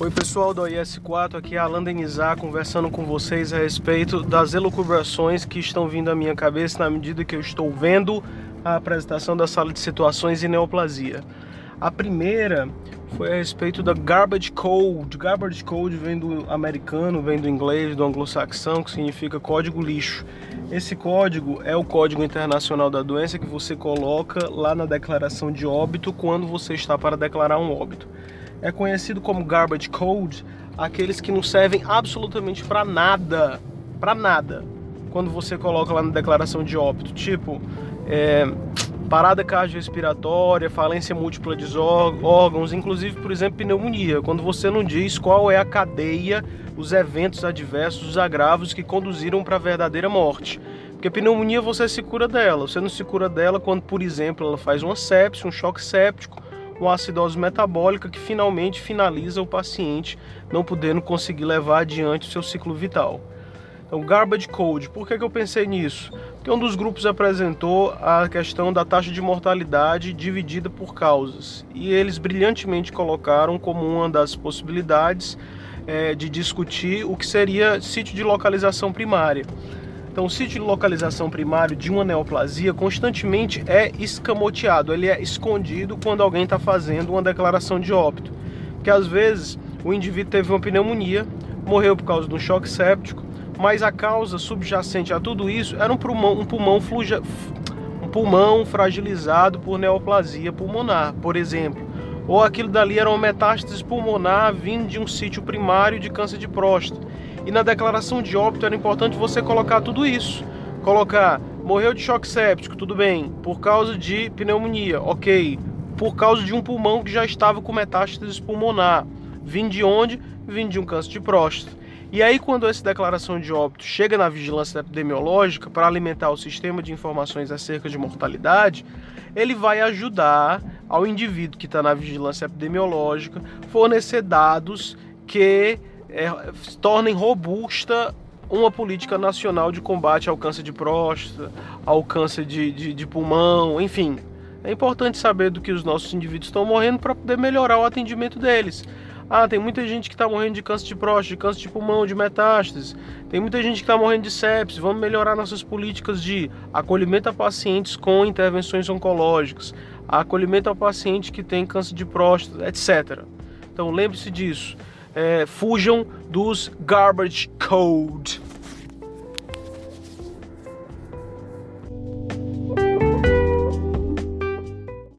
Oi pessoal do IS4, aqui é Alan Denizar conversando com vocês a respeito das elucubrações que estão vindo à minha cabeça na medida que eu estou vendo a apresentação da sala de situações e neoplasia. A primeira foi a respeito da garbage code. Garbage code vem do americano, vem do inglês, do anglo-saxão, que significa código lixo. Esse código é o código internacional da doença que você coloca lá na declaração de óbito quando você está para declarar um óbito. É conhecido como garbage code aqueles que não servem absolutamente para nada, para nada, quando você coloca lá na declaração de óbito, tipo é, parada cardiorrespiratória, falência múltipla de órgãos, inclusive, por exemplo, pneumonia, quando você não diz qual é a cadeia, os eventos adversos, os agravos que conduziram para a verdadeira morte. Porque pneumonia você se cura dela, você não se cura dela quando, por exemplo, ela faz uma sepse, um choque séptico, uma acidose metabólica que finalmente finaliza o paciente não podendo conseguir levar adiante o seu ciclo vital. Então, garbage code, por que, que eu pensei nisso? Porque um dos grupos apresentou a questão da taxa de mortalidade dividida por causas e eles brilhantemente colocaram como uma das possibilidades é, de discutir o que seria sítio de localização primária. Então, o sítio de localização primário de uma neoplasia constantemente é escamoteado, ele é escondido quando alguém está fazendo uma declaração de óbito. Porque às vezes o indivíduo teve uma pneumonia, morreu por causa de um choque séptico, mas a causa subjacente a tudo isso era um pulmão, um pulmão, fluja, um pulmão fragilizado por neoplasia pulmonar, por exemplo. Ou aquilo dali era uma metástase pulmonar vindo de um sítio primário de câncer de próstata. E na declaração de óbito era importante você colocar tudo isso. Colocar, morreu de choque séptico, tudo bem, por causa de pneumonia, ok. Por causa de um pulmão que já estava com metástase pulmonar. Vindo de onde? Vindo de um câncer de próstata. E aí, quando essa declaração de óbito chega na vigilância epidemiológica para alimentar o sistema de informações acerca de mortalidade, ele vai ajudar ao indivíduo que está na vigilância epidemiológica fornecer dados que é, tornem robusta uma política nacional de combate ao câncer de próstata, ao câncer de, de, de pulmão, enfim. É importante saber do que os nossos indivíduos estão morrendo para poder melhorar o atendimento deles. Ah, tem muita gente que está morrendo de câncer de próstata, de câncer de pulmão, de metástases. Tem muita gente que está morrendo de sepsis. Vamos melhorar nossas políticas de acolhimento a pacientes com intervenções oncológicas, acolhimento a paciente que tem câncer de próstata, etc. Então lembre-se disso. É, fujam dos garbage code.